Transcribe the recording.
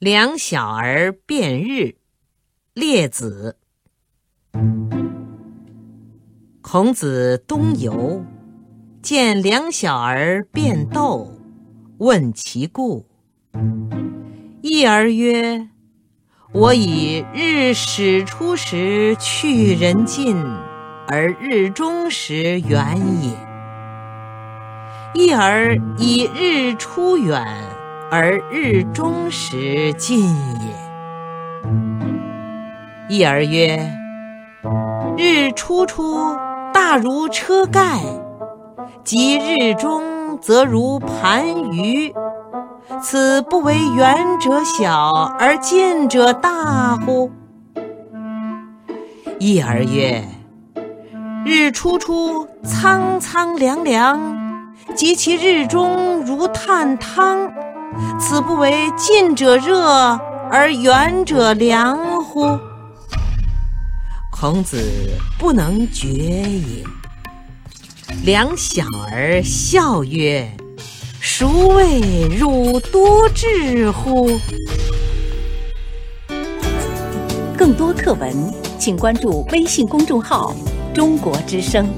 两小儿辩日，列子。孔子东游，见两小儿辩斗，问其故。一儿曰：“我以日始出时去人近，而日中时远也；一儿以日出远。”而日中时近也。一儿曰：“日出出大如车盖，及日中则如盘盂，此不为远者小而近者大乎？”一儿曰：“日出出苍苍凉凉，及其日中如探汤。”此不为近者热而远者凉乎？孔子不能决也。两小儿笑曰：“孰谓汝多智乎？”更多课文，请关注微信公众号“中国之声”。